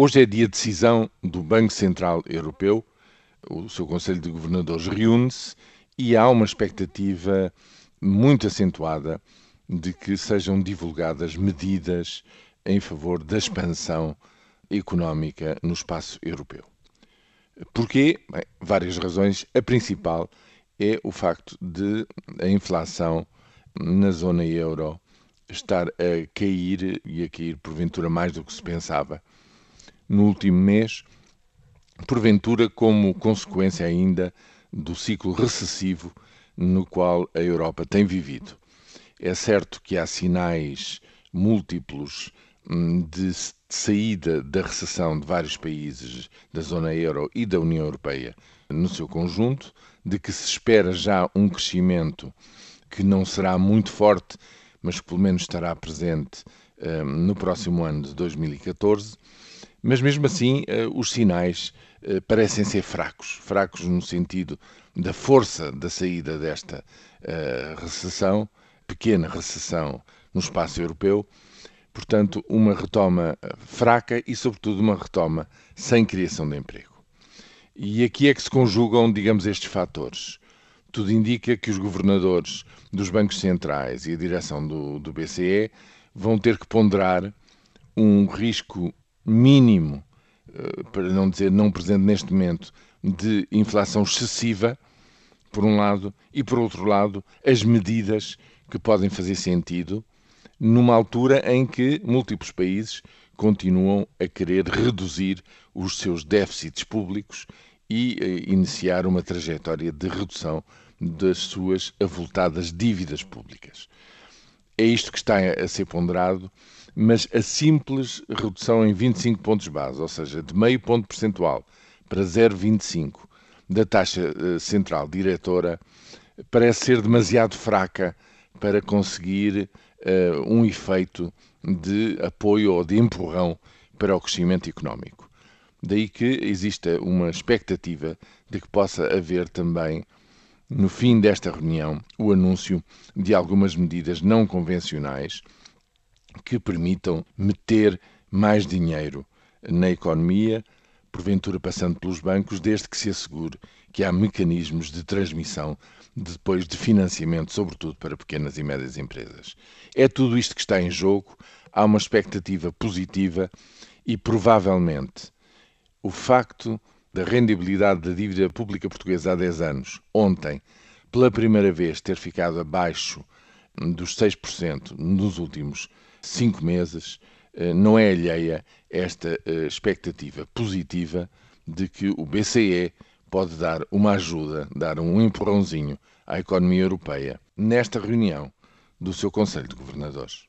Hoje é dia de decisão do Banco Central Europeu. O seu Conselho de Governadores reúne-se e há uma expectativa muito acentuada de que sejam divulgadas medidas em favor da expansão económica no espaço europeu. Porquê? Bem, várias razões. A principal é o facto de a inflação na zona euro estar a cair e a cair porventura mais do que se pensava no último mês, porventura como consequência ainda do ciclo recessivo no qual a Europa tem vivido. É certo que há sinais múltiplos hum, de saída da recessão de vários países da zona euro e da União Europeia no seu conjunto, de que se espera já um crescimento que não será muito forte, mas que pelo menos estará presente hum, no próximo ano de 2014 mas mesmo assim, eh, os sinais eh, parecem ser fracos fracos no sentido da força da saída desta eh, recessão, pequena recessão no espaço europeu. Portanto, uma retoma fraca e, sobretudo, uma retoma sem criação de emprego. E aqui é que se conjugam, digamos, estes fatores. Tudo indica que os governadores dos bancos centrais e a direção do, do BCE vão ter que ponderar um risco mínimo, eh, para não dizer não presente neste momento, de inflação excessiva, por um lado, e por outro lado, as medidas que podem fazer sentido numa altura em que múltiplos países continuam a querer reduzir os seus déficits públicos e eh, iniciar uma trajetória de redução das suas avultadas dívidas públicas. É isto que está a ser ponderado mas a simples redução em 25 pontos base, ou seja, de meio ponto percentual para 0,25 da taxa eh, central diretora, parece ser demasiado fraca para conseguir uh, um efeito de apoio ou de empurrão para o crescimento económico. Daí que exista uma expectativa de que possa haver também, no fim desta reunião, o anúncio de algumas medidas não convencionais que permitam meter mais dinheiro na economia, porventura passando pelos bancos, desde que se assegure que há mecanismos de transmissão depois de financiamento, sobretudo para pequenas e médias empresas. É tudo isto que está em jogo, há uma expectativa positiva e provavelmente o facto da rendibilidade da dívida pública portuguesa há 10 anos, ontem, pela primeira vez ter ficado abaixo dos 6% nos últimos cinco meses, eh, não é alheia esta eh, expectativa positiva de que o BCE pode dar uma ajuda, dar um empurrãozinho à economia europeia nesta reunião do seu Conselho de Governadores.